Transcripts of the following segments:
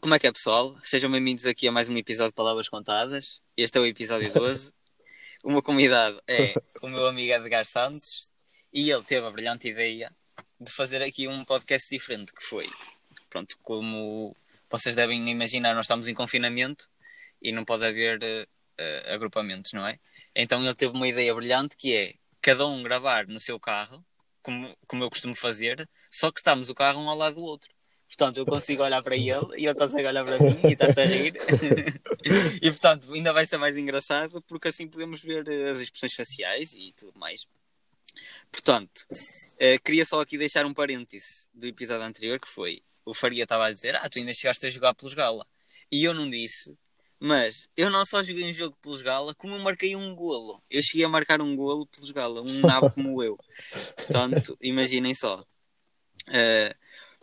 Como é que é, pessoal? Sejam bem-vindos aqui a mais um episódio de Palavras Contadas. Este é o episódio 12. o meu convidado é o meu amigo Edgar Santos e ele teve a brilhante ideia de fazer aqui um podcast diferente, que foi, pronto, como vocês devem imaginar, nós estamos em confinamento e não pode haver uh, agrupamentos, não é? Então ele teve uma ideia brilhante que é cada um gravar no seu carro, como, como eu costumo fazer, só que estamos o carro um ao lado do outro. Portanto, eu consigo olhar para ele e ele consegue olhar para mim e está-se a rir. e portanto, ainda vai ser mais engraçado porque assim podemos ver eh, as expressões faciais e tudo mais. Portanto, uh, queria só aqui deixar um parêntese do episódio anterior que foi o Faria estava a dizer: Ah, tu ainda chegaste a jogar pelos Gala. E eu não disse, mas eu não só joguei um jogo pelos Gala, como eu marquei um golo. Eu cheguei a marcar um golo pelos Gala, um nabo como eu. Portanto, imaginem só. Uh,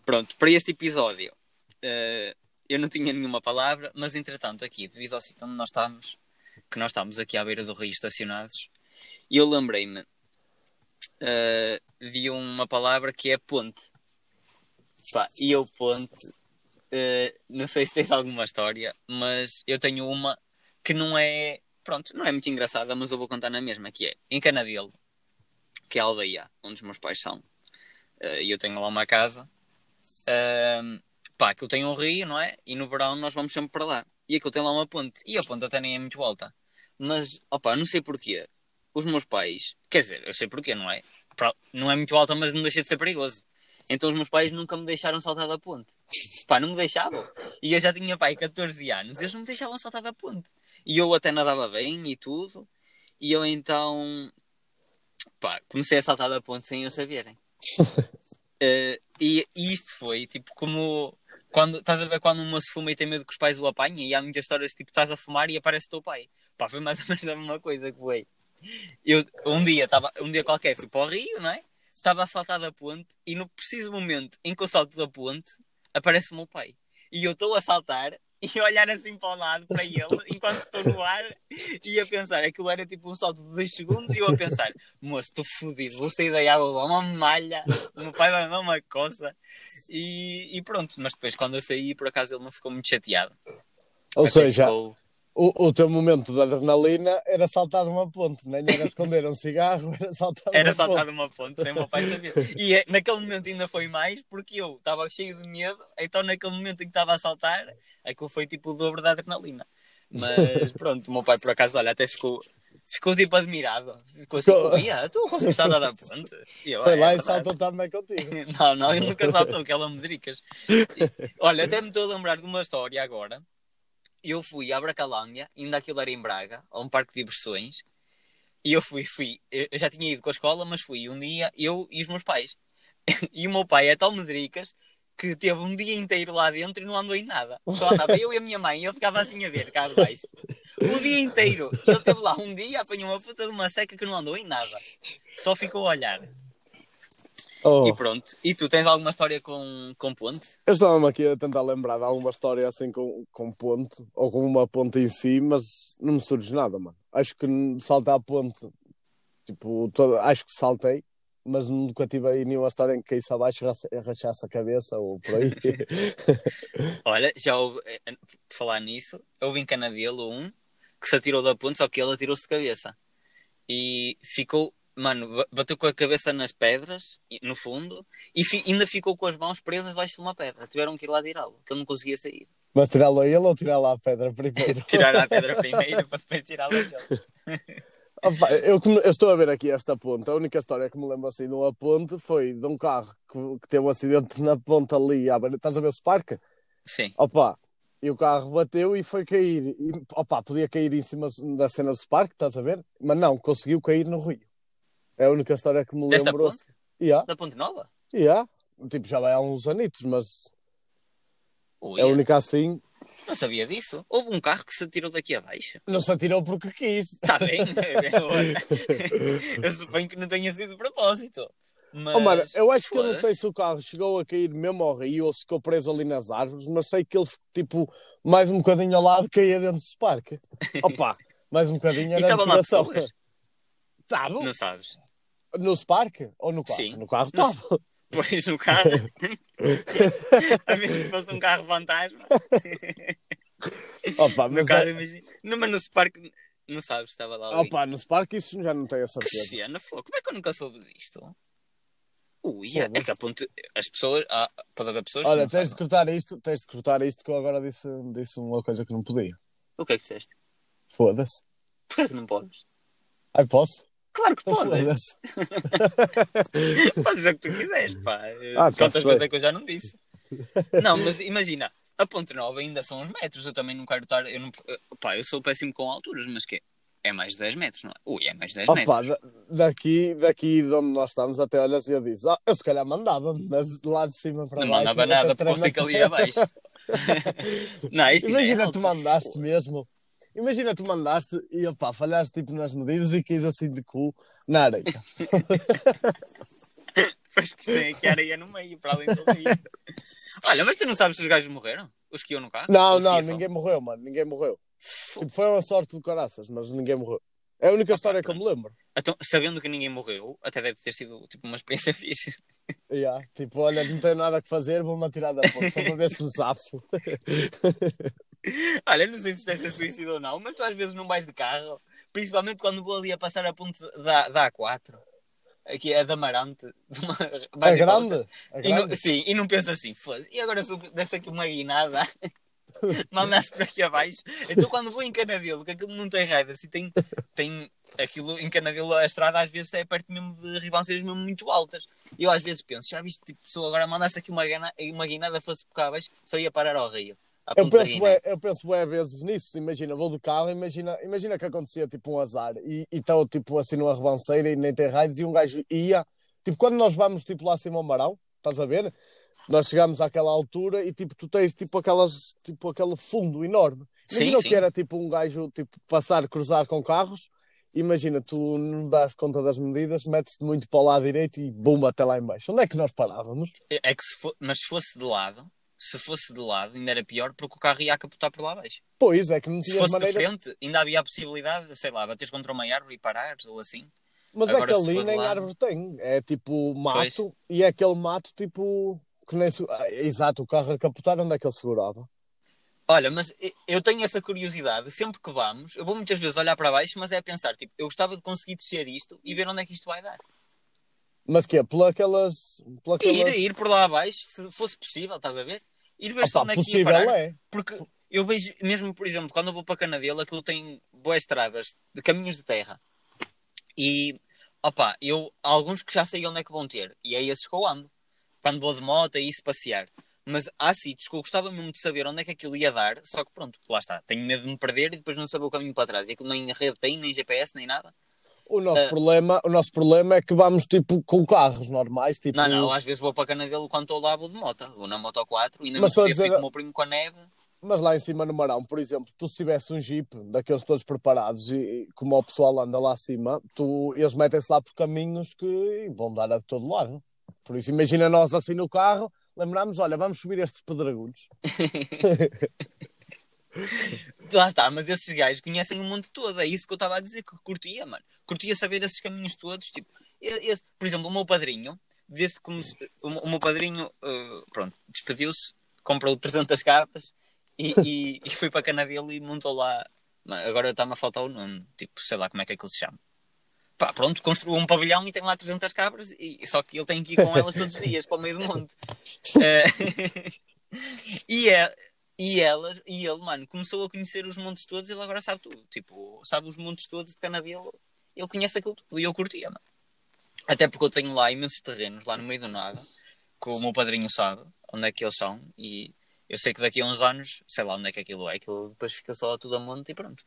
pronto, para este episódio, uh, eu não tinha nenhuma palavra, mas entretanto, aqui, devido ao sítio onde nós estamos, que nós estamos aqui à beira do rio estacionados, eu lembrei-me uh, de uma palavra que é ponte. Pá, e eu ponte Uh, não sei se tens alguma história, mas eu tenho uma que não é, pronto, não é muito engraçada, mas eu vou contar na mesma, que é em Canadelo, que é a aldeia onde os meus pais são, uh, e eu tenho lá uma casa, uh, pá, aquilo tem um rio, não é? E no verão nós vamos sempre para lá, e aquilo tem lá uma ponte, e a ponte até nem é muito alta, mas, opá, não sei porquê, os meus pais, quer dizer, eu sei porquê, não é? Não é muito alta, mas não deixa de ser perigoso. Então os meus pais nunca me deixaram saltar da ponte. Pá, não me deixavam. E eu já tinha pai 14 anos, eles não me deixavam saltar da ponte. E eu até nadava bem e tudo. E eu então, pá, comecei a saltar da ponte sem eu saberem. uh, e, e isto foi tipo como quando estás a ver quando uma se fuma e tem medo que os pais o apanhem, e há muitas histórias tipo estás a fumar e aparece o teu pai. Pá, foi mais ou menos a mesma coisa que foi. Eu um dia estava, um dia qualquer fui para o Rio, não é? Estava a saltar da ponte e no preciso momento em que eu salto da ponte, aparece o meu pai. E eu estou a saltar e a olhar assim para o lado para ele enquanto estou no ar e a pensar, aquilo era tipo um salto de 2 segundos e eu a pensar, moço, estou fodido, vou sair da água, vou uma malha, o meu pai vai dar uma coça e, e, pronto, mas depois quando eu saí por acaso ele não ficou muito chateado. Ou Até seja, ficou o, o teu momento de adrenalina era saltar de uma ponte, nem era esconder um cigarro, era saltar de era uma saltar ponte. de uma ponte, sem o meu pai saber. E é, naquele momento ainda foi mais, porque eu estava cheio de medo, então naquele momento em que estava a saltar, aquilo foi tipo o dobro da adrenalina. Mas pronto, o meu pai por acaso, olha, até ficou, ficou tipo admirado. Ficou assim, ficou... tu conseguiste saltar da ponte? Eu, foi é, lá é e saltou também contigo. não, não, ele nunca saltou, que dricas. Olha, até me estou a lembrar de uma história agora eu fui à Bracalândia, ainda aquilo era em Braga, a um parque de diversões, e eu fui, fui, eu já tinha ido com a escola, mas fui um dia, eu e os meus pais. e o meu pai é tão medricas que teve um dia inteiro lá dentro e não andou em nada. Só andava eu e a minha mãe e eu ficava assim a ver cá abaixo. O dia inteiro. Ele esteve lá um dia, apanhou uma puta de uma seca que não andou em nada. Só ficou a olhar. Oh. E pronto. E tu tens alguma história com, com ponte? Eu estava-me aqui a tentar lembrar de alguma história assim com, com ponte, ou com uma ponte em si, mas não me surge nada, mano. Acho que saltar a ponte, tipo, acho que saltei, mas nunca tive aí nenhuma história em que caísse abaixo e rachasse a cabeça ou por aí. Olha, já houve, eh, falar nisso, houve em Canadelo um que se atirou da ponte, só que ele atirou-se de cabeça. E ficou mano, bateu com a cabeça nas pedras, no fundo, e fi, ainda ficou com as mãos presas debaixo de uma pedra. Tiveram que ir lá tirá-lo, que ele não conseguia sair. Mas tirá-lo a ele ou tirar lá a pedra primeiro? tirar a pedra primeiro para depois tirá-lo a ele. Opa, eu, eu, estou a ver aqui esta ponte. A única história que me lembro assim de uma ponte foi de um carro que, que teve um acidente na ponta ali. Estás a ver o Spark? Sim. Opa, e o carro bateu e foi cair. E, opa, podia cair em cima da cena do Spark, estás a ver? Mas não, conseguiu cair no rio. É a única história que me Desta lembro. Ponte? Yeah. Da Ponte Nova? Yeah. Tipo, já vai há uns anitos, mas. Oh, é a única assim. Não sabia disso. Houve um carro que se atirou daqui abaixo. Não se atirou porque quis. Está bem. eu suponho que não tenha sido de propósito. Mas, oh, mano, eu acho que eu não sei se o carro chegou a cair mesmo ao rio ou se ficou preso ali nas árvores, mas sei que ele, tipo, mais um bocadinho ao lado caía dentro do parque. Opa, mais um bocadinho era E estava lá pessoas? Não sabes? No Spark? Ou no carro? Sim. No carro No estava. Pois no carro. a menos que fosse um carro fantasma. Opa, No mas carro, é- imagina. Não, mas no Spark, não sabes, estava lá. Opa, no Spark isso já não tenho a Que cena, fogo. Como é que eu nunca soube disto? Ui, é Foda-se. que a ponto. As pessoas. Ah, pode haver pessoas Olha, tens de cortar isto, tens de cortar isto que eu agora disse, disse uma coisa que não podia. O que é que disseste? Foda-se. Porquê que não podes? Ai, posso? Claro que podes. Dizer o que tu quiseres, pá. Ah, Quantas vezes é que eu já não disse? Não, mas imagina, a Ponte Nova ainda são uns metros. Eu também não quero estar. Eu, não, pá, eu sou péssimo com alturas, mas que é? É mais de 10 metros, não é? Ui, é mais de 10 Opa, metros. da- daqui, daqui de onde nós estamos até olhas e eu disse, ah, eu se calhar mandava, mas de lá de cima para Não baixo. mandava até nada, porque eu sei que ali é abaixo. não, é Imagina alto. tu mandaste mesmo. Imagina tu mandaste e opá, falhaste tipo nas medidas e quis assim de cu na areia. Pois que tem aqui areia no meio, para além do rio. Olha, mas tu não sabes se os gajos morreram? Os que iam no carro? Não, Ou não, ia só? ninguém morreu, mano, ninguém morreu. Tipo, foi uma sorte do caraças, mas ninguém morreu. É a única história que eu me lembro. Então, sabendo que ninguém morreu, até deve ter sido tipo uma experiência fixe. Yeah, tipo, olha, não tenho nada que fazer, vou-me atirar da ponte só para ver se me safo. Olha, não sei se deve ser suicídio ou não, mas tu às vezes não vais de carro, principalmente quando vou ali a passar a ponte da, da A4, aqui é da Amarante, de uma, É grande? É E não, grande? sim, e não pensa assim, e agora se eu desse aqui uma guinada, mandasse por aqui abaixo. Então quando vou em Canadelo, que aquilo não tem riders e tem, tem aquilo em Canadelo, a estrada às vezes é perto mesmo de ribanceiras mesmo muito altas. E eu às vezes penso, já viste, tipo, se eu agora mandasse aqui uma, uma guinada, fosse por cá abaixo, só ia parar ao rio. Eu penso, Guiné. bué, eu penso bué vezes nisso. Imagina, vou de carro, imagina, imagina que acontecia tipo um azar e estou tipo assim numa rebanceira e nem tem raios e um gajo ia. Tipo, quando nós vamos tipo lá acima ao Marão, estás a ver? Nós chegamos àquela altura e tipo, tu tens tipo aquelas, tipo aquele fundo enorme. Sim, Imagina o sim. que era tipo um gajo tipo passar, cruzar com carros. Imagina, tu não dás conta das medidas, metes-te muito para o lado direito e bum, até lá em baixo. Onde é que nós parávamos? É que se fo- mas se fosse de lado, se fosse de lado, ainda era pior porque o carro ia a capotar por lá abaixo. Pois é que não Se tinhas fosse maneira. de frente, ainda havia a possibilidade, sei lá, bateres contra uma árvore e parares ou assim. Mas Agora, é que se ali nem lado- árvore tem. É tipo mato e é aquele mato tipo. Que nem... se- ah, Exato, o carro a capotar, onde é que ele segurava? Olha, mas eu tenho essa curiosidade, sempre que vamos, eu vou muitas vezes olhar para baixo, mas é a pensar, tipo, eu gostava de conseguir descer isto e ver onde é que isto vai dar. Mas que é? Por aquelas. Por Ir, aquelas... ir por lá abaixo, se fosse possível, estás a ver? Ir ver só Opa, onde é que ia possível parar. é. Porque eu vejo, mesmo por exemplo, quando eu vou para Canadelo, aquilo tem boas estradas de caminhos de terra. E, opa, eu, alguns que já sei onde é que vão ter. E é esses que eu ando. Quando vou de moto, é isso passear. Mas há sítios que eu gostava mesmo de saber onde é que aquilo ia dar. Só que pronto, lá está. Tenho medo de me perder e depois não saber o caminho para trás. E aquilo nem rede tem, nem GPS, nem nada. O nosso, Ah. problema, o nosso problema é que vamos tipo com carros normais. Tipo... Não, não, às vezes vou para Canadelo quando estou lá, vou de moto. Vou na moto 4, ainda Mas a fui dizer- com o meu primo com a neve. Mas lá em cima no Marão, por exemplo, tu se tivesse um jeep daqueles todos preparados e e como o pessoal anda lá acima, tu, eles metem-se lá por caminhos que vão dar a todo lado. Por isso, imagina nós assim no carro, lembramos, olha, vamos subir estes pedregulhos. Lá está, mas esses gajos conhecem o mundo todo. É isso que eu estava a dizer, que curtia, mano. Curtia saber esses caminhos todos. Tipo, esse- por exemplo, o meu padrinho, desde se- o, meu padrinho, eh, pronto, despediu-se, comprou 300 capas e, e, e foi para Canadelo e montou lá. Mano, agora está-me a faltar o nome, tipo, sei lá como é que aquilo se chama. Pá, pronto, construiu um pavilhão e tem lá 300 cabras, e, só que ele tem que ir com elas todos os dias para o meio do monte. Eh, e, é, e elas, e ele, mano, começou a conhecer os montes todos, ele agora sabe tudo. Tipo, sabe os montes todos de Canadelo, ele conhece aquilo tudo e eu curtia, mano. Até porque eu tenho lá imensos terrenos, lá no meio do nada, que o meu padrinho sabe onde é que eles são, e eu sei que daqui a uns anos, sei lá onde é que aquilo é, aquilo depois fica só tudo a monte e pronto.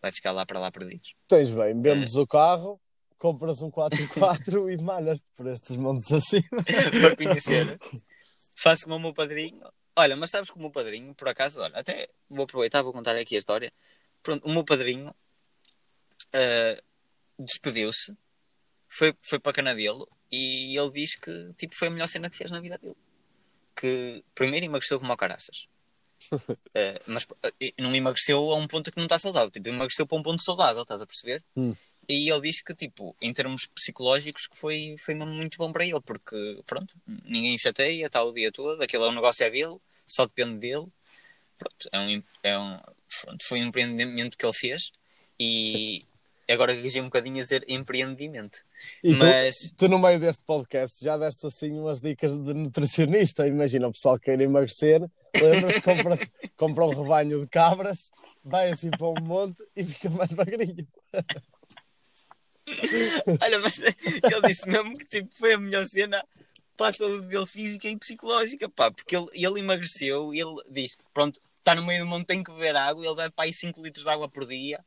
Vai ficar lá para lá perdidos. Tens bem, vendes o carro, compras um 4x4 e malhas-te por estes montes assim. para conhecer. Faço como o meu padrinho. Olha, mas sabes que o meu padrinho, por acaso, olha, até vou aproveitar, vou contar aqui a história. Pronto, o meu padrinho ah, despediu-se, foi, foi para Canadelo e ele diz que tipo, foi a melhor cena que fez na vida dele. Que primeiro emagreceu como caraças. Ah, mas e não emagreceu a um ponto que não está saudável, tipo, emagreceu para um ponto saudável, estás a perceber? Hum. E ele diz que, tipo, em termos psicológicos, que foi, foi muito bom para ele, porque, pronto, ninguém chateia, está o dia todo, aquele é um negócio é dele, só depende dele. Pronto, é um, é um, pronto, foi um empreendimento que ele fez e agora rigi um bocadinho a dizer empreendimento. E tu, Mas, tu, no meio deste podcast, já deste assim umas dicas de nutricionista. Imagina o pessoal que quer emagrecer, lembra-se, compra, compra um rebanho de cabras, vai assim para um monte e fica mais magrinho. olha, mas ele disse mesmo que tipo, foi a melhor cena para a saúde dele física e psicológica, pá, porque ele, ele emagreceu e ele diz: pronto, está no meio do mundo, tem que beber água, ele bebe para aí 5 litros de água por dia.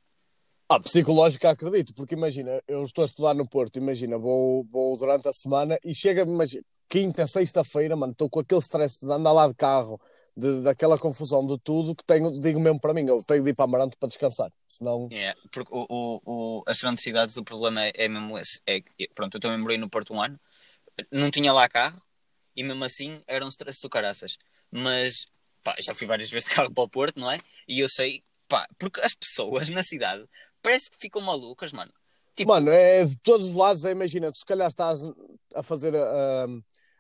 Ah, psicológica acredito, porque imagina, eu estou a estudar no Porto, imagina, vou, vou durante a semana e chega, imagina, quinta, sexta-feira, mano, estou com aquele stress de andar lá de carro, de, daquela confusão de tudo, que tenho, digo mesmo para mim, eu tenho de ir para Amarante para descansar, senão... É, porque o, o, o, as grandes cidades, o problema é, é mesmo esse. É, pronto, eu também morei no Porto um ano, não tinha lá carro e mesmo assim era um stress do caraças. Mas, pá, já fui várias vezes de carro para o Porto, não é? E eu sei, pá, porque as pessoas na cidade parece que ficam malucas, mano. Tipo, Mano, é de todos os lados, imagina, tu se calhar estás a fazer a,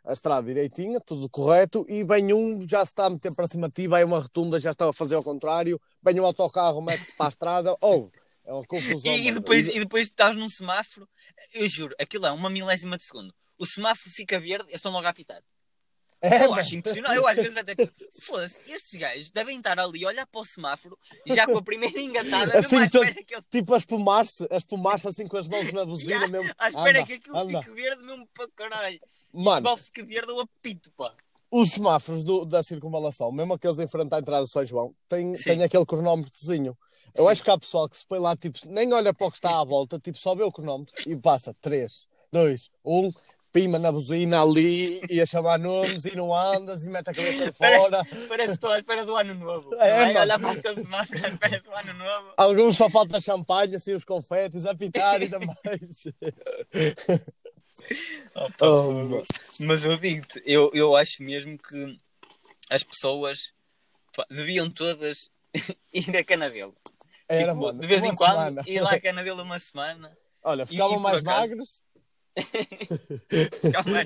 a estrada direitinha, tudo correto, e vem um, já se está a meter para cima de ti, vai uma rotunda, já está a fazer ao contrário, vem um autocarro, mete-se para a estrada, ou é uma confusão. e, e depois, e depois estás num semáforo, eu juro, aquilo é uma milésima de segundo. O semáforo fica verde, eles estão logo a apitar. É, eu acho impressionante. Eu às vezes até foda-se, estes gajos devem estar ali a olhar para o semáforo, já com a primeira engatada, Assim, mesmo à que ele Tipo a espumar-se, a espumar-se assim com as mãos na buzina mesmo. à espera Anda, que aquilo anda. fique verde mesmo para caralho. Mano, Mal fica verde, eu apito, pá. os semáforos do- da circunvalação, mesmo aqueles em frente à entrada do São João, têm, têm aquele cronómetrozinho. Eu Sim. acho que há pessoal que se põe lá, tipo, nem olha para o que está à volta, tipo, só vê o cronómetro e passa 3, 2, 1, pima na buzina ali e a chamar nomes e não andas e mete a cabeça Parece- fora. Parece que estou à espera do ano novo. É, é? Olhar para semáforo à espera do ano novo. Alguns só falta champanhe, assim, os confetes, a pitar e ainda mais. Opa, Oh. Mas eu digo-te, eu, eu acho mesmo que as pessoas pá, deviam todas ir a Canadelo. Era, tipo, mano. de vez em quando, semana. ir lá a Canadelo uma semana. Olha, ficavam mais magros.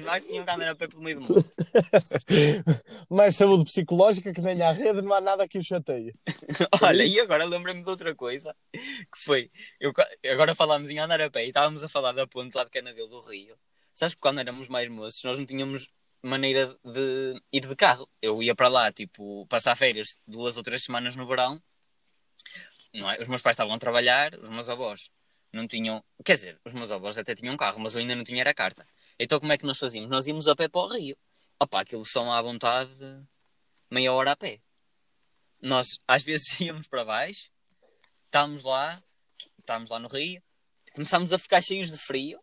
Mais, tinham câmera a pé pelo meio do mundo. mais saúde psicológica que nem à rede, não há nada que o chateie. Olha, e agora lembrei-me de outra coisa, que foi, eu, agora falámos em andar a pé e estávamos a falar da ponte lá de Canadelo do Rio. Sabes que quando éramos mais moços, nós não tínhamos maneira de ir de carro. Eu ia para lá, tipo, passar férias duas ou três semanas no verão. Não é? Os meus pais estavam a trabalhar, os meus avós não tinham. Quer dizer, os meus avós até tinham carro, mas eu ainda não tinha era carta. Então como é que nós fazíamos? Nós íamos a pé para o Rio. Opa, aquilo são à vontade meia hora a pé. Nós às vezes íamos para baixo, estávamos lá, estávamos lá no Rio, começámos a ficar cheios de frio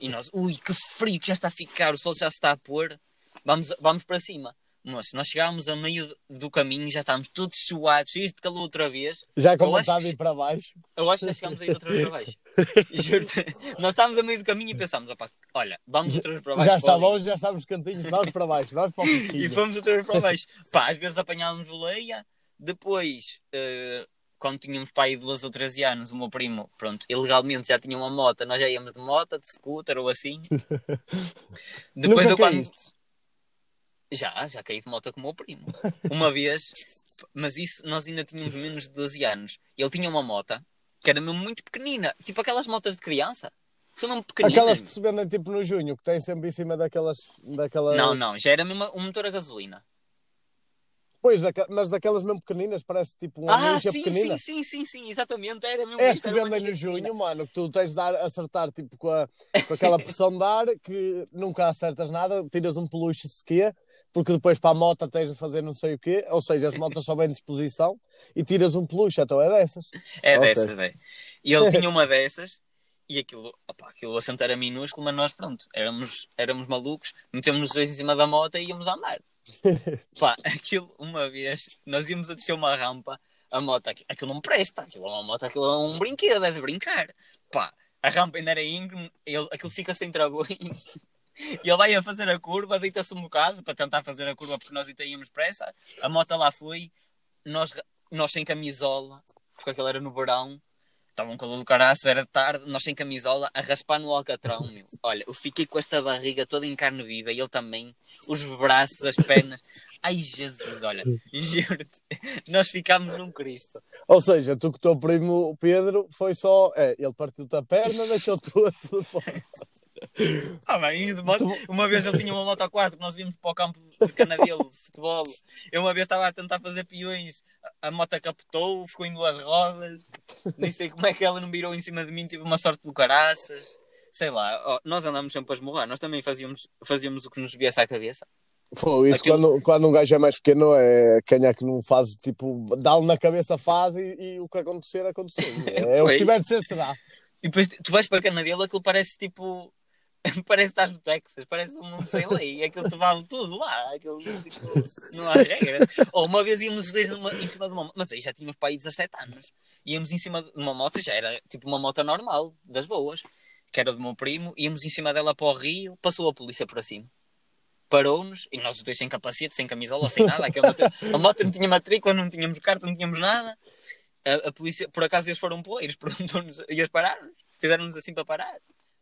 e nós, ui, que frio que já está a ficar, o sol já se está a pôr, vamos, vamos para cima. Moço, nós chegámos a meio do caminho, já estávamos todos suados, cheios de calor outra vez. Já com vontade de ir para baixo. Eu acho que já chegámos a ir outra vez para baixo. Juro-te. Nós estávamos a meio do caminho e pensámos, opá, olha, vamos outra vez para baixo. Já está longe, já estamos cantinhos, vamos para baixo, vamos para o E fomos outra vez para baixo. Pá, às vezes apanhávamos o Leia, depois, eh, quando tínhamos pai 12 ou 13 anos, o meu primo, pronto, ilegalmente já tinha uma moto, nós já íamos de moto, de scooter ou assim. Depois Nunca eu quando. caíste. Já, já caí de moto com o meu primo. Uma vez, mas isso nós ainda tínhamos menos de 12 anos. Ele tinha uma moto que era mesmo muito pequenina, tipo aquelas motas de criança. São mesmo pequeninas. Aquelas que se vendem tipo no junho, que têm sempre em cima daquelas. daquelas... Não, não, já era mesmo um motor a gasolina. Pois, mas daquelas mesmo pequeninas, parece tipo uma Ah, mincha sim, pequenina. sim, sim, sim, sim, exatamente. Era mesmo É isso, que era no junho, mano, que tu tens de dar, acertar tipo com, a, com aquela pressão de ar que nunca acertas nada, tiras um peluche se quê, porque depois para a moto tens de fazer não sei o quê, ou seja, as motos só vêm de disposição e tiras um peluche, então é dessas. É dessas, é. E ele tinha uma dessas e aquilo, opa, aquilo assento era minúsculo, mas nós, pronto, éramos, éramos malucos, metemos os dois em cima da moto e íamos a andar. Pá, aquilo, uma vez, nós íamos a descer uma rampa, a moto, aqui- aquilo não presta, aquilo é uma moto, aquilo é um brinquedo, deve brincar. Pá, a rampa ainda era íngreme, ele, aquilo fica sem travões. E ele vai a fazer a curva, deita-se um bocado para tentar fazer a curva porque nós íamos pressa. A moto lá foi, nós, nós sem camisola, porque aquilo era no verão, estavam com a do caraço, era tarde, nós sem camisola, a raspar no alcatrão, meu. Olha, eu fiquei com esta barriga toda em carne viva e ele também, os braços, as pernas. Ai, Jesus, olha, juro-te, nós ficámos num Cristo. Ou seja, tu com o teu primo Pedro foi só. É, ele partiu-te a perna, deixou-te o. Ah, bem, moto, uma vez ele tinha uma moto 4, nós íamos para o campo de canadelo de futebol. Eu uma vez estava a tentar fazer peões, a moto captou, ficou em duas rodas. Nem sei como é que ela não virou em cima de mim, tive uma sorte do caraças. Sei lá, nós andamos sempre a esmurrar, nós também fazíamos, fazíamos o que nos viesse à cabeça. Foi isso, Aquilo- quando, quando um gajo é mais pequeno, é quem é que não faz, tipo, dá-lhe na cabeça faz e, e o que acontecer, aconteceu. É o que tiver de ser, será. E depois tu vais para Canadelo, aquilo parece tipo. Parece que estás no Texas, parece um mundo sem lei, aquilo te vale tudo lá, aquilo tipo, não há regras. Ou uma vez íamos numa- em cima de uma mas aí já tínhamos para aí 17 anos, íamos em cima de uma moto, já era tipo uma moto normal, das boas, que era do meu primo, íamos em cima dela para o Rio, passou a polícia por cima. Parou-nos, e nós os dois sem capacete, sem camisola, sem nada. aquela moto- a moto não tinha matrícula, não tínhamos carta, não tínhamos nada. A, a polícia, por acaso eles foram poeiros, perguntou-nos, e eles pararam, fizeram-nos assim para parar.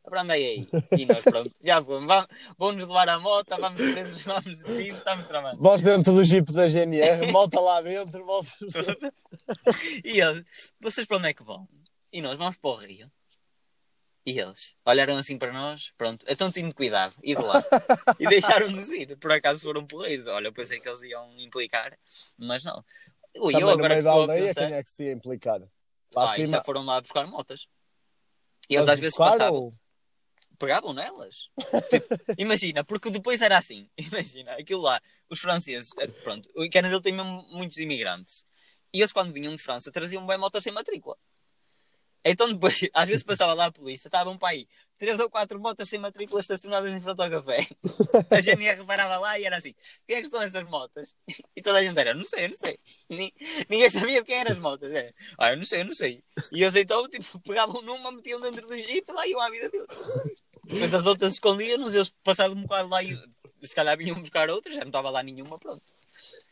Para andar aí. E nós, pronto, já fomos. Vamos, vamos levar a moto, vamos presos, vamos detidos, estamos tramados. Vós dentro do jeep da GNR, volta lá dentro, volta. E eles, vocês para onde é que vão? E nós, vamos para o Rio. E eles olharam assim para nós, pronto, então tinham cuidado, e de lá. E deixaram-nos ir. Por acaso foram poeiros. Olha, eu pensei que eles iam implicar, mas não. Ui, Também eu no agora meio que da aldeia, pensar, quem é que se ia implicar? Lá ah, acima, já foram lá buscar motas. E eles às vezes passavam. ou- pegavam nelas. Tipo, imagina, porque depois era assim. Imagina, aquilo lá, os franceses, eh, pronto, o Canadá tem mesmo muitos imigrantes. E eles, quando vinham de França, traziam bem motos sem matrícula. Então, depois, às vezes passava lá a polícia, estavam para aí três ou quatro motos sem matrícula estacionadas em frente ao café. A GNR parava lá e era assim: quem é que estão essas motas? E toda a gente era: não sei, não sei. Ni- Ninguém sabia quem eram as motas. Era, ah, eu não sei, eu não sei. E eles então, tipo, pegavam numa, metiam dentro do jeep e lá iam à vida deles. Depois as outras escondiam-nos, eles passavam um bocado lá e se calhar vinham buscar outras, já não estava lá nenhuma, pronto.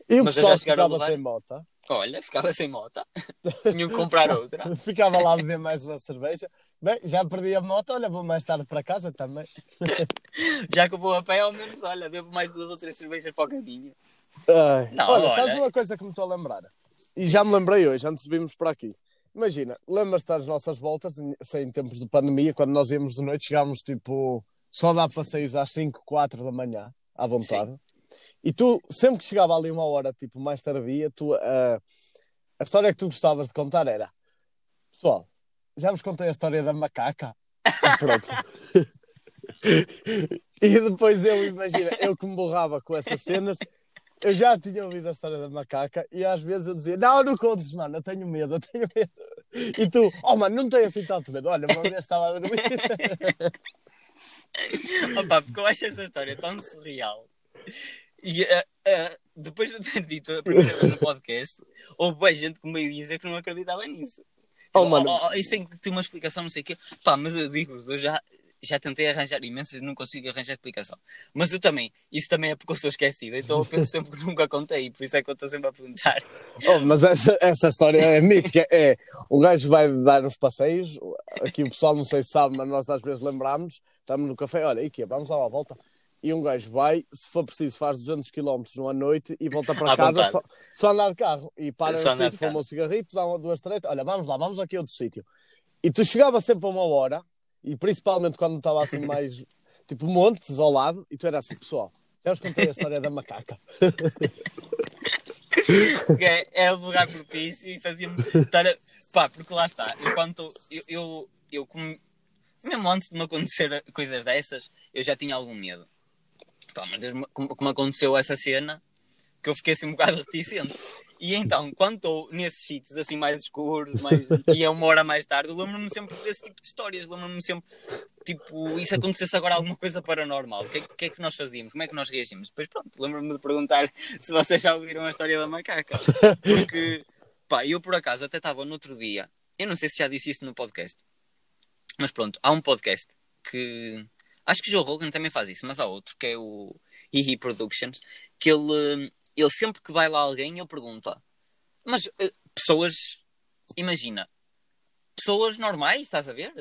E o Mas pessoal ficava sem moto? Olha, ficava sem moto. Tinham que comprar outra. Ficava lá a beber mais uma cerveja. Bem, já perdi a moto, olha, vou mais tarde para casa também. Já que eu vou a pé, ao menos, olha, bebo mais duas ou três cervejas para o caminho. Ai, Não, olha, olha. sabes uma coisa que me estou a lembrar? E já me lembrei hoje, antes de virmos para aqui. Imagina, lembras-te das nossas voltas, em, sem tempos de pandemia, quando nós íamos de noite, chegámos tipo, só dá passeios às 5, 4 da manhã, à vontade. E tu, sempre que chegava ali uma hora, tipo, mais tardia, tu, ah, a história que tu gostavas de contar era, pessoal, já vos contei a história da macaca? Pronto. e depois eu, imagina, eu que me borrava com essas cenas, eu já tinha ouvido a história da macaca e às vezes eu dizia: Não, não contes, mano, eu tenho medo, eu tenho medo. E tu, oh mano, não tenho assim tanto medo. Olha, uma vez estava a dormir. Opa, porque eu acho essa história tão surreal. E eh, eh, depois de ter dito a primeira vez no podcast, houve bem gente que me dizer que não acreditava nisso. Oh, Tipo, mano. oh, oh, isso tem que ter uma explicação, não sei o quê. Pá, mas eu digo, eu já, já tentei arranjar imensas, não consigo arranjar explicação. Mas eu também, isso também é porque eu sou esquecido, então eu penso sempre que nunca contei, por isso é que eu estou sempre a perguntar. Oh, mas essa, essa história é mítica. É, o gajo vai dar uns passeios. Aqui o pessoal não sei se sabe, mas nós às vezes lembramos. Estamos no café, olha, e que vamos lá à volta. E um gajo vai, se for preciso, faz 200 km numa noite e volta para À casa vontade. só, só andar de carro. E para Só no sítio, fuma um cigarrito, dá uma, duas três, olha, vamos lá, vamos aqui a outro sítio. E tu chegava sempre a uma hora, e principalmente quando estava assim mais, tipo, montes ao lado, e tu era assim, pessoal, já vos contei a história da macaca. É, é o lugar propício e fazia-me estar a... Pá, porque lá está, eu quando tô- eu, eu, eu como- mesmo antes de me acontecer coisas dessas, eu já tinha algum medo. Pá, mas como, como aconteceu essa cena, que eu fiquei assim um bocado reticente. E então, quando estou nesses sítios assim mais escuros, mais, e é uma hora mais tarde, lembro-me sempre desse tipo de histórias, lembro-me sempre, tipo, e se acontecesse agora alguma coisa paranormal, o que, é- que é que nós fazíamos? Como é que nós reagimos? Depois pronto, lembro-me de perguntar se vocês já ouviram a história da macaca. Porque, pá, eu por acaso até estava no outro dia, eu não sei se já disse isso no podcast, mas pronto, há um podcast que acho que o Joe Rogan também faz isso, mas há outro que é o Hihi Productions, que ele, ele sempre que vai lá alguém, ele pergunta, mas eh, pessoas, imagina, pessoas normais, estás a ver?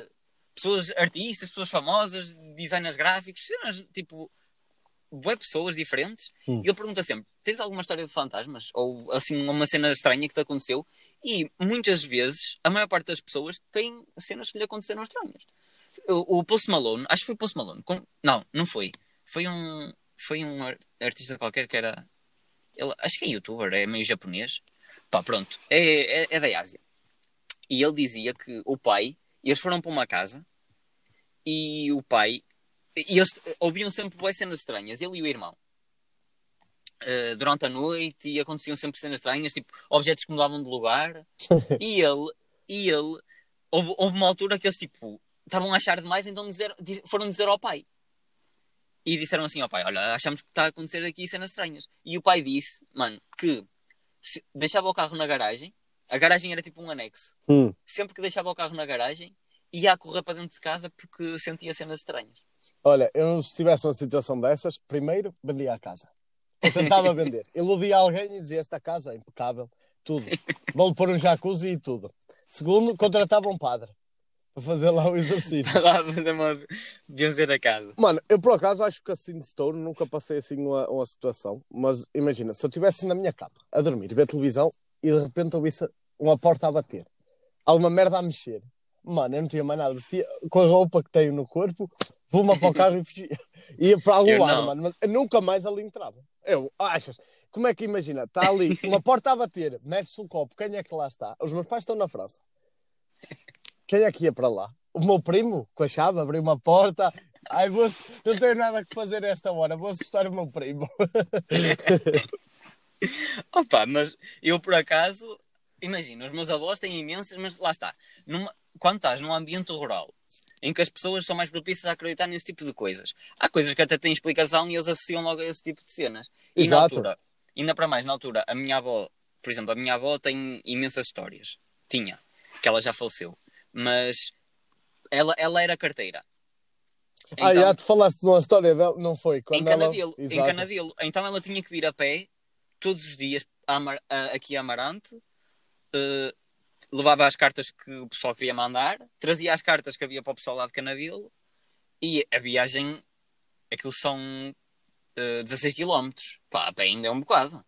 Pessoas artistas, pessoas famosas, designers gráficos, cenas tipo web pessoas diferentes. Hum. E ele pergunta sempre: tens alguma história de fantasmas? Ou assim, uma cena estranha que te aconteceu? E muitas vezes, a maior parte das pessoas tem cenas que lhe aconteceram estranhas. O, o Post Malone, acho que foi o Post Malone. com- não, não foi. Foi um, foi um ar- artista qualquer que era. Ele, acho que é youtuber, é meio japonês. Pá, pronto, é, é, é da Ásia. E ele dizia que o pai, eles foram para uma casa e o pai, e eles ouviam sempre boas cenas estranhas, ele e o irmão. Uh, durante a noite e aconteciam sempre cenas estranhas, tipo objetos que mudavam de lugar. e ele, e ele, houve, houve uma altura que eles tipo estavam a achar demais, então dizer, di- foram dizer ao pai. E disseram assim ao pai: Olha, achamos que está a acontecer aqui cenas estranhas. E o pai disse, mano, que deixava o carro na garagem, a garagem era tipo um anexo. Hum. Sempre que deixava o carro na garagem, ia a correr para dentro de casa porque sentia cenas estranhas. Olha, eu se tivesse uma situação dessas, primeiro vendia a casa. Eu tentava vender. Iludia alguém e dizia: Esta casa é impecável, tudo. Vou-lhe pôr um jacuzzi e tudo. Segundo, contratava um padre para fazer lá o exercício. Para lá fazer uma benzer a casa. Mano, eu por acaso acho que assim de Stone nunca passei assim uma, uma situação, mas imagina, se eu estivesse na minha cama a dormir, ver televisão e de repente ouvisse uma porta a bater, alguma merda a mexer, mano, eu não tinha mais nada, vestia com a roupa que tenho no corpo, vou-me para o carro e fugia. Ia para algum lado, não. mano, mas eu nunca mais ali entrava. Eu, achas? Como é que imagina? Está ali, uma porta a bater, mexe-se um copo, quem é que lá está? Os meus pais estão na França. Quem é que ia para lá? O meu primo, com a chave, abriu uma porta. Ai, vou, não tenho nada que fazer esta hora, vou assustar o meu primo. Opa, mas eu por acaso, imagina, os meus avós têm imensas, mas lá está. Numa- quando estás num ambiente rural, em que as pessoas são mais propícias a acreditar nesse tipo de coisas, há coisas que até têm explicação e eles associam logo a esse tipo de cenas. E na Exato. altura, ainda para mais, na altura, a minha avó, por exemplo, a minha avó tem imensas histórias. Tinha, que ela já faleceu. Mas ela, ela era carteira. ah, já te falaste de uma história dela, não foi? em Quando ela... Em. Canadelo. Então ela tinha que vir a pé todos os dias a Amar- a- aqui a Amarante, eh, levava as cartas que o pessoal queria mandar, trazia as cartas que havia para o pessoal lá de Canadelo e a viagem, aquilo são eh, 16 km. Pá, a pé ainda é um bocado.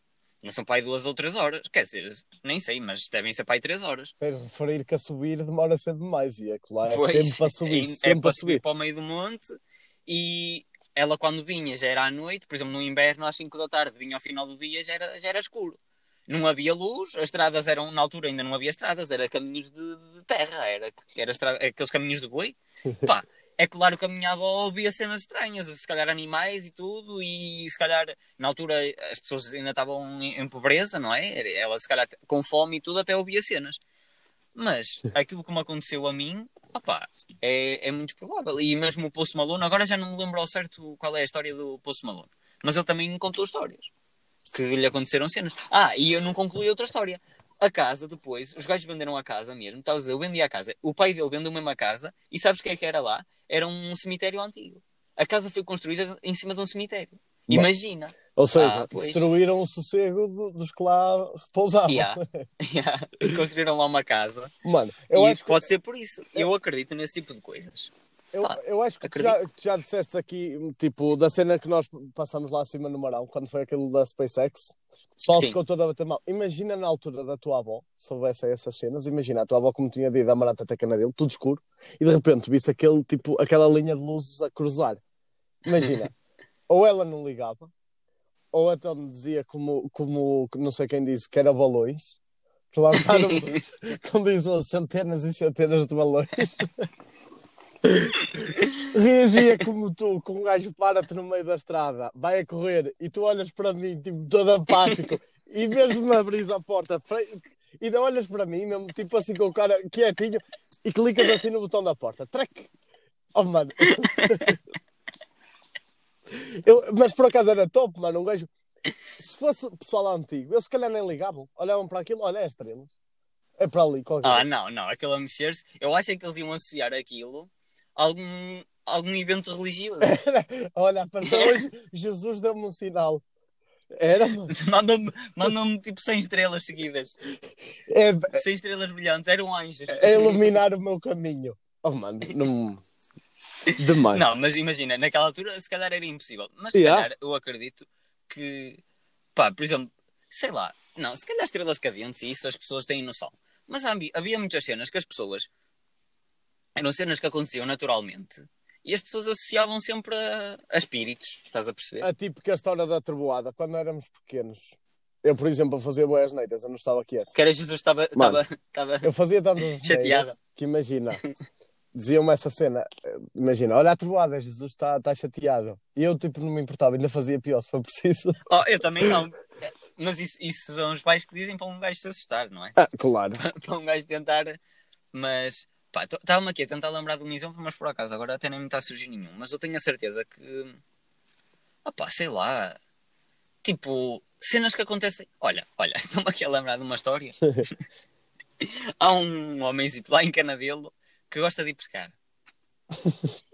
Não são para aí duas ou três horas. Quer dizer, nem sei, mas devem ser para aí três horas. De referir que a subir demora sempre mais e é claro, é Pois, sempre para subir, é, sempre é para subir subir. para o meio do monte e ela quando vinha já era à noite, por exemplo no inverno às 5 da tarde vinha ao final do dia já era, já era escuro não havia luz, as estradas eram na altura ainda não havia estradas, era caminhos de, de terra era, era estrada, aqueles caminhos de boi pá, é claro que a minha avó ouvia cenas estranhas, se calhar animais e tudo, e se calhar na altura as pessoas ainda estavam em, pobreza, não é? Ela se calhar com fome e tudo até ouvia cenas. Mas aquilo que me aconteceu a mim, opá, é, é muito provável. E mesmo o Poço Malone, agora já não me lembro ao certo qual é a história do Poço Malone, mas ele também me contou histórias que lhe aconteceram cenas. Ah, e eu não concluí outra história. A casa, depois, os gajos venderam a casa mesmo. Estás a dizer, eu vendi a casa. O pai dele vendeu mesmo a casa. E sabes o que é que era lá? Era um cemitério antigo. A casa foi construída em cima de um cemitério. Imagina. Ou seja, Ah, destruíram o sossego do- dos que lá repousavam. Yeah. Yeah. Construíram lá uma casa. Mano, eu e acho que pode ser por isso. Eu acredito nesse tipo de coisas. Eu, eu acho que tu já, tu já disseste aqui, tipo, da cena que nós passamos lá acima no Marão, quando foi aquilo da SpaceX, o pessoal Sim. ficou todo a bater mal. Imagina na altura da tua avó, se houvesse essas cenas, imagina a tua avó como tinha dito a Amarante até Canadelo, tudo escuro, e de repente visse aquele, tipo, aquela linha de luzes a cruzar. Imagina, ou ela não ligava, ou então dizia como, como não sei quem disse, que era balões, que lançaram, como dizem, centenas e centenas de balões. reagia como tu, com um gajo para-te no meio da estrada, vai a correr e tu olhas para mim, tipo, todo apático, e mesmo me abris a porta e não olhas para mim, mesmo, tipo assim, com o cara quietinho, e clicas assim no botão da porta, trec! Oh, mano. Eu, mas por acaso era top, mano, um gajo. Se fosse pessoal antigo, eles se calhar nem ligavam, olhavam para aquilo, olha, é estrelas. É para ali, qualquer Ah, não, não. Aquilo a mexer-se. Eu acho é que eles iam associar aquilo algum, algum evento religioso. Olha, apareceu hoje, Jesus deu-me um sinal. Era, mano. Mandam-me mandam tipo 100 estrelas seguidas. É, 100 estrelas brilhantes, eram anjos. é iluminar o meu caminho. Oh, mano, não. Demais. Não, mas imagina, naquela altura se calhar era impossível. Mas se Yeah. calhar eu acredito que, pá, por exemplo, sei lá, não, se calhar estrelas cadentes e isso as pessoas têm noção. Mas havia, havia muitas cenas que as pessoas eram cenas que aconteciam naturalmente e as pessoas associavam sempre a, a espíritos, estás a perceber? A típica história da trovoada, quando éramos pequenos. Eu, por exemplo, fazia boas neiras, eu não estava quieto. Que era Jesus estava, estava, estava Eu fazia tantas Chateada. neiras que imagina, diziam-me essa cena, imagina, olha a trovoada, Jesus está está chateado. E eu, tipo, não me importava, ainda fazia pior se for preciso. Oh, eu também não. Mas isso, isso são os pais que dizem para um gajo se assustar, não é? Ah, claro. para um gajo tentar. Mas, estava-me aqui a tentar lembrar de um exemplo, mas por acaso agora até nem me está a surgir nenhum. Mas eu tenho a certeza que. Ah, pá, sei lá. Tipo, cenas que acontecem. Olha, olha, estou-me aqui a lembrar de uma história. Há um homenzito lá em Canadelo que gosta de ir pescar.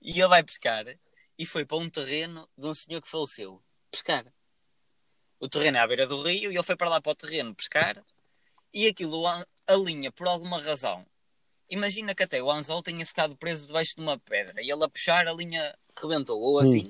e ele vai pescar e foi para um terreno de um senhor que faleceu. Pescar. O terreno é à beira do rio e ele foi para lá para o terreno pescar e aquilo a, a linha, por alguma razão. Imagina que até o anzol tenha ficado preso debaixo de uma pedra e ele a puxar a linha rebentou, ou assim.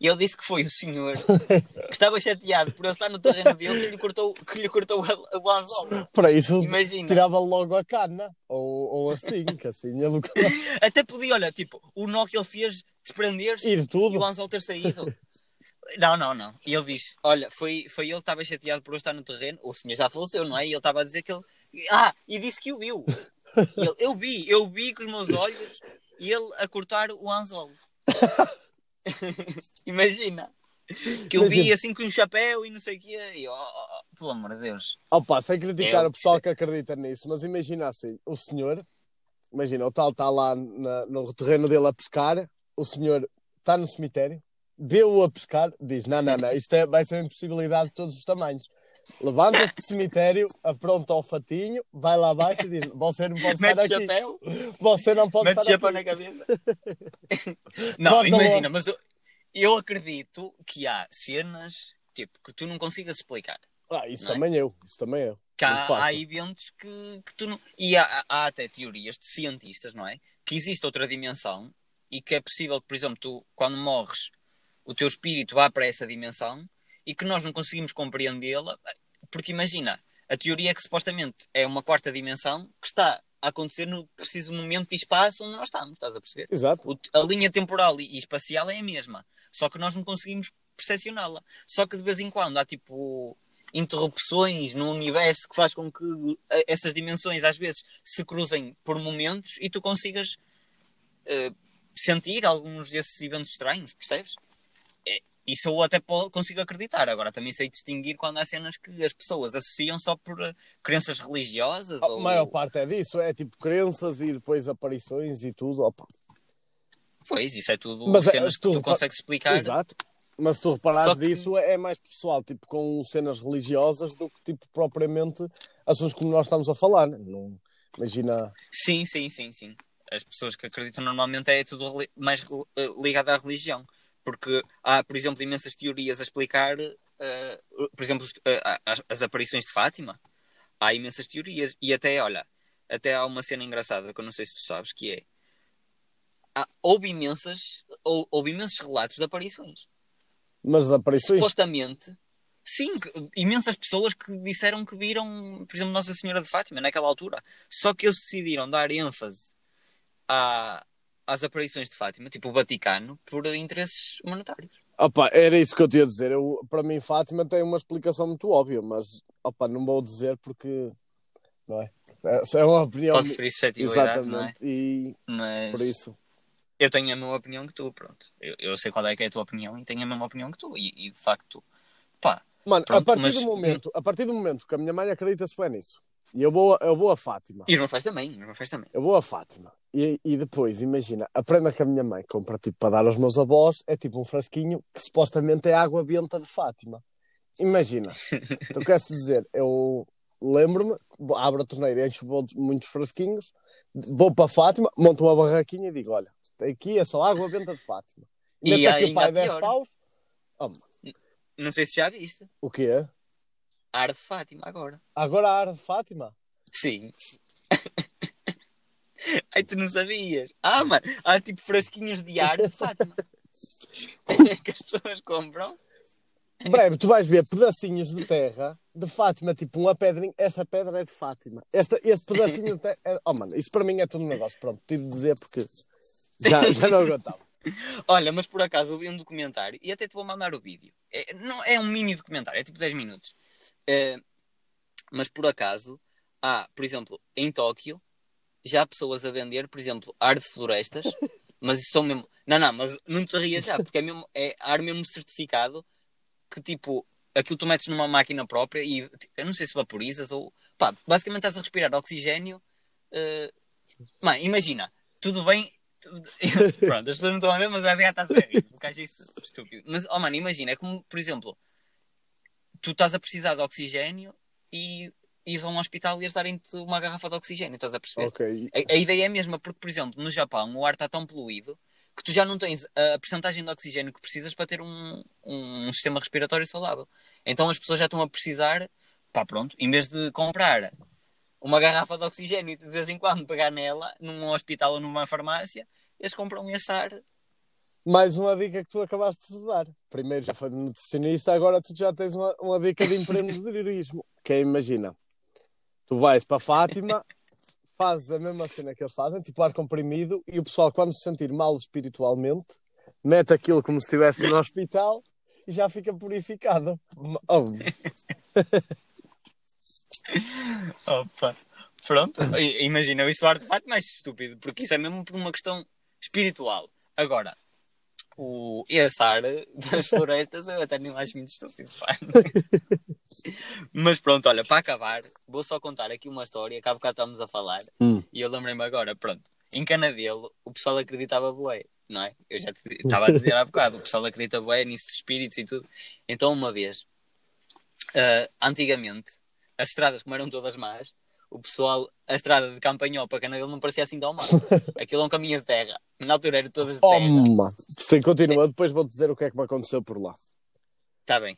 E ele disse que foi o senhor que estava chateado por ele estar no terreno dele que lhe cortou, que lhe cortou o, o anzol. Para isso, Imagina. tirava logo a cana. Ou, ou assim, que assim ele Até podia, olha, tipo, o nó que ele fez desprender-se e o anzol ter saído. Não, não, não. E ele diz: Olha, foi, foi ele que estava chateado por eu estar no terreno. O senhor já faleceu, não é? E ele estava a dizer que ele. Ah, e disse que o viu. Ele, eu vi, eu vi com os meus olhos e ele a cortar o anzol. Imagina. Que eu vi Imagina. assim com um chapéu e não sei o quê. E, oh, oh, oh, pelo amor de Deus. Opa, sem criticar Eu o pessoal que acredita nisso, mas imagina assim, o senhor, imagina, o tal está lá na- no terreno dele a pescar, o senhor está no cemitério, vê-o a pescar, diz, não, não, não, isto é, vai ser uma impossibilidade de todos os tamanhos. Levanta-se do cemitério, apronta o fatinho, vai lá abaixo e diz, você não pode Mete estar aqui, chapéu, você não pode mete estar chapéu aqui. na cabeça. não, imagina, logo. mas eu, eu acredito que há cenas tipo, que tu não consigas explicar. Ah, isso é? também eu, isso também eu. que há, há eventos que, que tu não. E há, há até teorias de cientistas, não é? Que existe outra dimensão e que é possível, por exemplo, tu, quando morres, o teu espírito vá para essa dimensão e que nós não conseguimos compreendê-la, porque imagina, a teoria é que supostamente é uma quarta dimensão que está a acontecer no preciso momento e espaço onde nós estamos, estás a perceber? Exato. O- a linha temporal e, e espacial é a mesma, só que nós não conseguimos percepcioná-la. Só que de vez em quando há tipo interrupções no universo que faz com que eh, essas dimensões às vezes se cruzem por momentos e tu consigas eh, sentir alguns desses eventos estranhos, percebes? Isso eu até consigo acreditar. Agora também sei distinguir quando há cenas que as pessoas associam só por eh, crenças religiosas A ou maior parte é disso, é tipo crenças e depois aparições e tudo. Opa. Pois, isso é tudo Mas, eh, cenas se que tu tu consegues explicar. Exato. Mas se tu reparares que- disso, é mais pessoal, tipo, com cenas religiosas do que, tipo, propriamente assuntos como nós estamos a falar. né? Não, imagina. Sim, sim, sim, sim. As pessoas que acreditam normalmente é tudo mais eh, ligado à religião. Porque há, por exemplo, imensas teorias a explicar, eh, por exemplo, eh, as, as aparições de Fátima. Há imensas teorias. E até, olha, até há uma cena engraçada que eu não sei se tu sabes, que é. Há, houve, imensas, hou- houve imensos relatos de aparições. Mas aparições. Supostamente, sim, que- imensas pessoas que disseram que viram, por exemplo, Nossa Senhora de Fátima naquela altura. Só que eles decidiram dar ênfase à- às aparições de Fátima, tipo o Vaticano, por interesses monetários. Opa, era isso que eu te ia dizer. Eu, para mim, Fátima tem uma explicação muito óbvia, mas opa, não vou dizer porque. Não é? É é uma opinião. Pode preferir suscetibilidade, não é? Exatamente. E Mas por isso. eu tenho a mesma opinião que tu, pronto. Eu, eu sei qual é que é a tua opinião e tenho a mesma opinião que tu. E, e de facto, pá, Mano, a Pronto, partir mas- do momento, a partir do momento que a minha mãe acredita-se bem nisso, e eu vou, eu vou a Fátima. e os meus pais também, os meus pais também. Eu vou a Fátima e, e depois, imagina, a prenda que a minha mãe compra tipo, para dar aos meus avós é tipo um frasquinho que supostamente é água benta de Fátima. Imagina, tu queres dizer, eu lembro-me, abro a torneira, encho muitos frasquinhos, vou para Fátima, monto uma barraquinha e digo: Olha, aqui é só água benta de Fátima. E Meto aqui o pai há 10 pior. paus. Oh, não sei se já viste. O quê? A Ar de Fátima agora. Agora a Ar de Fátima? Sim. Ai, tu não sabias. Ah, mano, há tipo frasquinhos de ar de Fátima. que as pessoas compram. Breve, tu vais ver pedacinhos de terra de Fátima, tipo uma pedrinha. Esta pedra é de Fátima. Esta, este pedacinho de terra. É... Oh, mano, isso para mim é todo um negócio. Pronto, tive de dizer porque já, já não aguentava. Olha, mas por acaso eu vi um documentário e até te vou mandar o vídeo. É, não, é um mini documentário, é tipo 10 minutos. É, mas por acaso, há, por exemplo, em Tóquio, já há pessoas a vender, por exemplo, ar de florestas, mas isso são mesmo. Não, não, mas não te rias já, porque é, mesmo, é ar mesmo certificado que tipo, aquilo tu metes numa máquina própria e eu não sei se vaporizas ou. Pá, basicamente estás a respirar oxigênio. Uh, imagina, tudo bem. Pronto, as pessoas não estão a ver, mas a está a ser porque acho isso estúpido. Mas, oh mano, imagina, é como, por exemplo, tu estás a precisar de oxigênio e ires a um hospital e eles darem-te uma garrafa de oxigênio, estás a perceber? Okay. A, a, ideia é a mesma, porque, por exemplo, no Japão o ar está tão poluído que tu já não tens a percentagem de oxigênio que precisas para ter um, um, sistema respiratório saudável. Então as pessoas já estão a precisar, pá, pronto, em vez de comprar uma garrafa de oxigênio e de vez em quando pegar nela num hospital ou numa farmácia, eles compram esse ar. Mais uma dica que tu acabaste de dar. Primeiro já foi de nutricionista, agora tu já tens uma, uma dica de empreendedorismo. que é, imagina, tu vais para Fátima, fazes a mesma cena que eles fazem, tipo ar comprimido, e o pessoal, quando se sentir mal espiritualmente, mete aquilo como se estivesse no hospital e já fica purificado. Oh. Opa. Pronto, imagina, isso ar de fato mais estúpido, porque isso é mesmo por uma questão espiritual. Agora, o esse ar das florestas eu até nem acho muito estúpido. Mas pronto, olha, para acabar, vou só contar aqui uma história que há bocado estamos a falar hum. e eu lembrei-me agora, pronto. Em Canadelo, o pessoal acreditava bué, não é? Eu já estava a dizer há bocado, o pessoal acredita bué nisso de espíritos e tudo. Então, uma vez, uh, antigamente, as estradas, como eram todas más, o pessoal, a estrada de Campanhol para Canadelo não parecia assim tão mal. Aquilo é um caminho de terra. Na altura era todas de terra. Oh. Sim, continua. Depois vou-te dizer o que é que me aconteceu por lá. Está bem.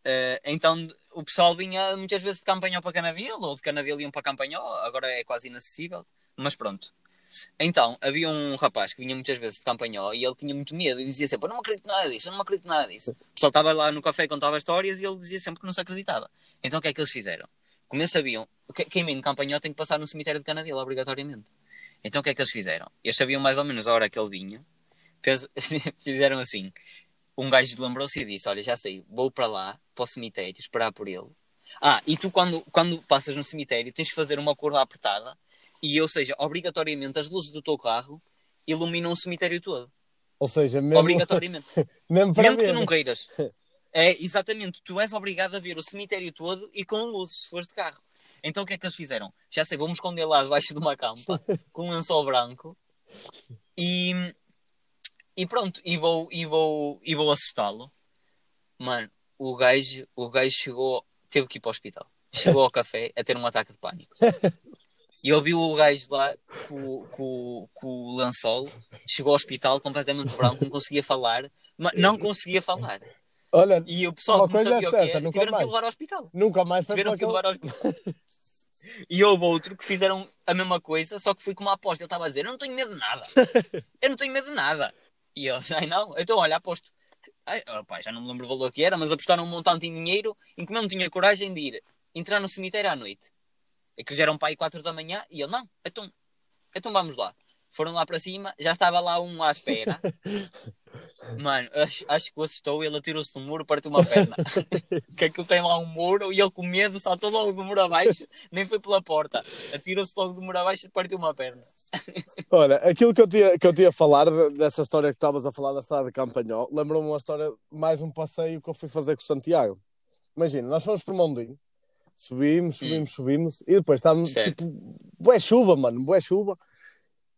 Uh, então o pessoal vinha muitas vezes de Campanhol para Canavil ou de Canavil iam para Campanhol, agora é quase inacessível, mas pronto. Então havia um rapaz que vinha muitas vezes de Campanhol e ele tinha muito medo e dizia sempre: Eu não acredito nada disso, eu não acredito nada disso. O pessoal estava lá no café e contava histórias e ele dizia sempre que não se acreditava. Então o que é que eles fizeram? Como eles sabiam, quem vem de Campanhol tem que passar no cemitério de Canadil, obrigatoriamente. Então o que é que eles fizeram? Eles sabiam mais ou menos a hora que ele vinha, fizeram assim: um gajo lembrou-se e disse: Olha, já sei, vou para lá, para o cemitério, esperar por ele. Ah, e tu quando, quando passas no cemitério tens de fazer uma curva apertada e, ou seja, obrigatoriamente as luzes do teu carro iluminam o cemitério todo. Ou seja, mesmo... Obrigatoriamente. mesmo para mesmo que tu não queiras. É, exatamente, tu és obrigado a ver o cemitério todo e com luzes, se fores de carro. Então o que é que eles fizeram? Já sei, vamos esconder lá debaixo de uma campa com um lençol branco e, e pronto, e vou, e vou, e vou assustá-lo. Mano, o gajo, o gajo chegou, teve que ir para o hospital. Chegou ao café a ter um ataque de pânico. E eu vi o gajo lá com, com, com o lençol, chegou ao hospital completamente branco, não conseguia falar, mas não conseguia falar. Olha, e o pessoal uma coisa é certa, nunca tiveram mais. que levar ao hospital. Nunca mais foi Tiveram que levar ao hospital. E houve outro que fizeram a mesma coisa, só que fui com uma aposta. Ele estava a dizer: Eu não tenho medo de nada. Eu não tenho medo de nada. E eu, ai não, então olha, aposto. Ai, opa, já não me lembro o valor que era, mas apostaram um montante em dinheiro em que eu não tinha coragem de ir entrar no cemitério à noite. É que já eram para aí 4 da manhã e ele, não, então, então vamos lá. Foram lá para cima, já estava lá um à espera. Mano, acho, acho que o assustou ele atirou-se do muro, partiu uma perna. que aquilo tem lá um muro e ele com medo saltou logo do muro abaixo, nem foi pela porta. Atirou-se logo do muro abaixo e partiu uma perna. Olha, aquilo que eu tinha, que eu tinha a falar dessa história que estavas a falar da estrada de Campanhol, lembrou-me uma história, mais um passeio que eu fui fazer com o Santiago. Imagina, nós fomos para Mondinho, subimos, subimos, hum. subimos, e depois estávamos, tipo, boé chuva, mano, boé chuva.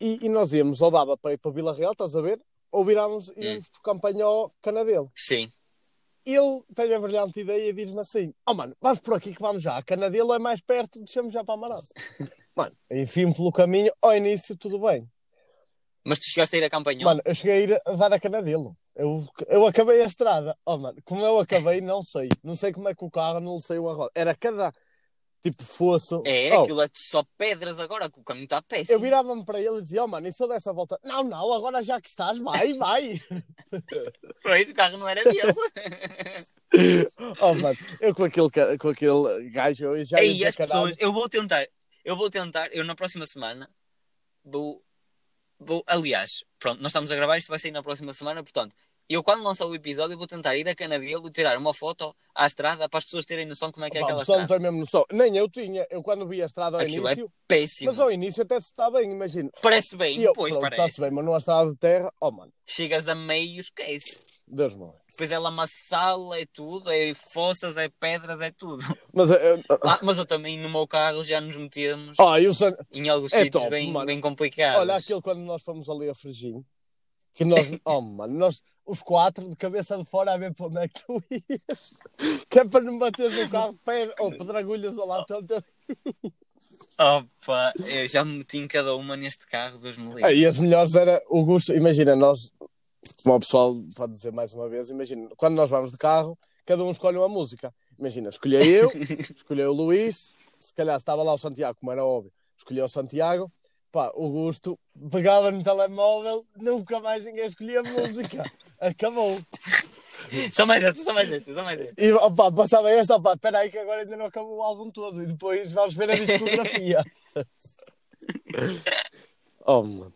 E, e, nós íamos, ou dava para ir para Vila Real, estás a ver? Ou virávamos, íamos hum. por Campanhol, Canadelo. Sim. Ele tem a brilhante ideia e diz-me assim: Oh mano, vamos por aqui que vamos já. A Canadelo é mais perto, deixamos já para Amarado. mano, enfim, pelo caminho, ao início tudo bem. Mas tu chegaste a ir a campanhão? Mano, eu cheguei a ir a dar a cana dele. Eu, eu acabei a estrada. Oh, mano, como eu acabei, não sei. Não sei como é que o carro não saiu a roda. Era cada tipo fosso. é, Oh, aquilo é só pedras agora, que o caminho está Eu péssimo. virava-me para ele e dizia: Oh, mano, e se eu desse a volta? Não, não, agora já que estás, vai, vai. Pois, o carro não era dele. oh, mano, eu com aquele, com aquele gajo, eu já Ei, as pessoas, eu vou tentar, eu vou tentar, eu na próxima semana vou, vou, aliás, pronto, nós estamos a gravar, isto vai sair na próxima semana, portanto, eu quando lançar o episódio vou tentar ir a Canadelo e tirar uma foto à estrada para as pessoas terem noção como é que é aquela pessoal não estrada. tem mesmo noção. Nem eu tinha. Eu quando vi a estrada ao Aquilo é início, Péssimo. mas ao início até se está bem, imagina. Parece bem, E eu, pois pronto, parece. está-se bem, mas numa estrada de terra, oh mano, Chegas a meio, esquece. Deus me livre. Depois é lamaçal, é tudo, é fossas, é pedras, é tudo. Mas, eu, Ah, mas eu também no meu carro já nos metemos oh, e o San... em alguns é sítios top, bem, mano. bem complicados. olha aquilo quando nós fomos ali a Frigim, que nós, oh mano, nós, os quatro de cabeça de fora a ver para onde é que tu ias, que é para não bateres no carro, pedra, ou pedragulhas ao lado, todo. Opa, eu já me meti em cada uma neste carro, livre. Ah, e as melhores era o gosto, imagina, nós, como o pessoal pode dizer mais uma vez, imagina, quando nós vamos de carro, cada um escolhe uma música. Imagina, escolhi eu, escolhi o Luís, se calhar estava lá o Santiago, como era óbvio, escolhi o Santiago, pá, o gosto pegava no telemóvel, nunca mais ninguém escolhia música. Acabou. Só mais esta, só mais esta, só mais esta. E opá, passava esta, opá, espera aí que agora ainda não acabou o álbum todo e depois vamos ver a discografia. oh, mano.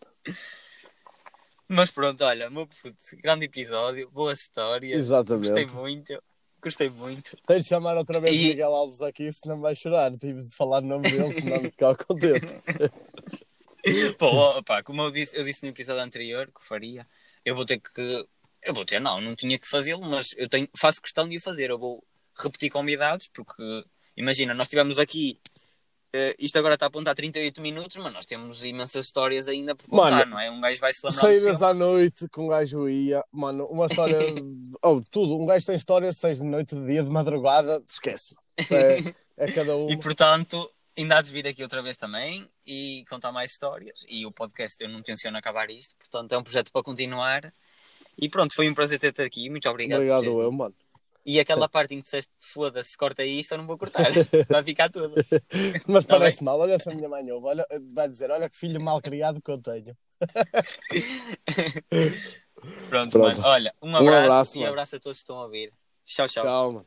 Mas pronto, olha, meu puto, grande episódio, boas histórias. Exatamente. Gostei muito, gostei muito. Tens de chamar outra vez E- o Miguel Alves aqui, senão vai chorar. Tive de falar o nome dele, senão não ficava contente. Pô, pá, como eu disse, eu disse no episódio anterior que faria, eu vou ter que. Eu vou ter, não, não tinha que fazê-lo, mas eu tenho, faço questão de o fazer. Eu vou repetir convidados, porque imagina, nós tivemos aqui. eh, isto agora está a apontar 38 minutos, mas nós temos imensas histórias ainda por contar, Mano, não é? Um gajo vai se lembrar Saídas à noite com um gajo ia, mano, uma história. oh, tudo. Um gajo tem histórias de seis de noite, de dia, de madrugada, esquece. É, é cada um. E portanto, ainda há de vir aqui outra vez também e contar mais histórias. E o podcast eu não tenciono acabar isto, portanto é um projeto para continuar. E pronto, foi um prazer ter-te aqui, muito obrigado. Obrigado, eu, mano. E aquela parte em que disseste foda-se, corta isto, eu não vou cortar. Vai ficar tudo. Mas Tá parece mal. Olha se a minha mãe ouve. Olha, vai dizer: olha que filho mal criado que eu tenho. Pronto, Pronto. mano. Olha, um Um abraço, abraço, e mano. abraço a todos que estão a ouvir. Tchau, tchau. Tchau, mano.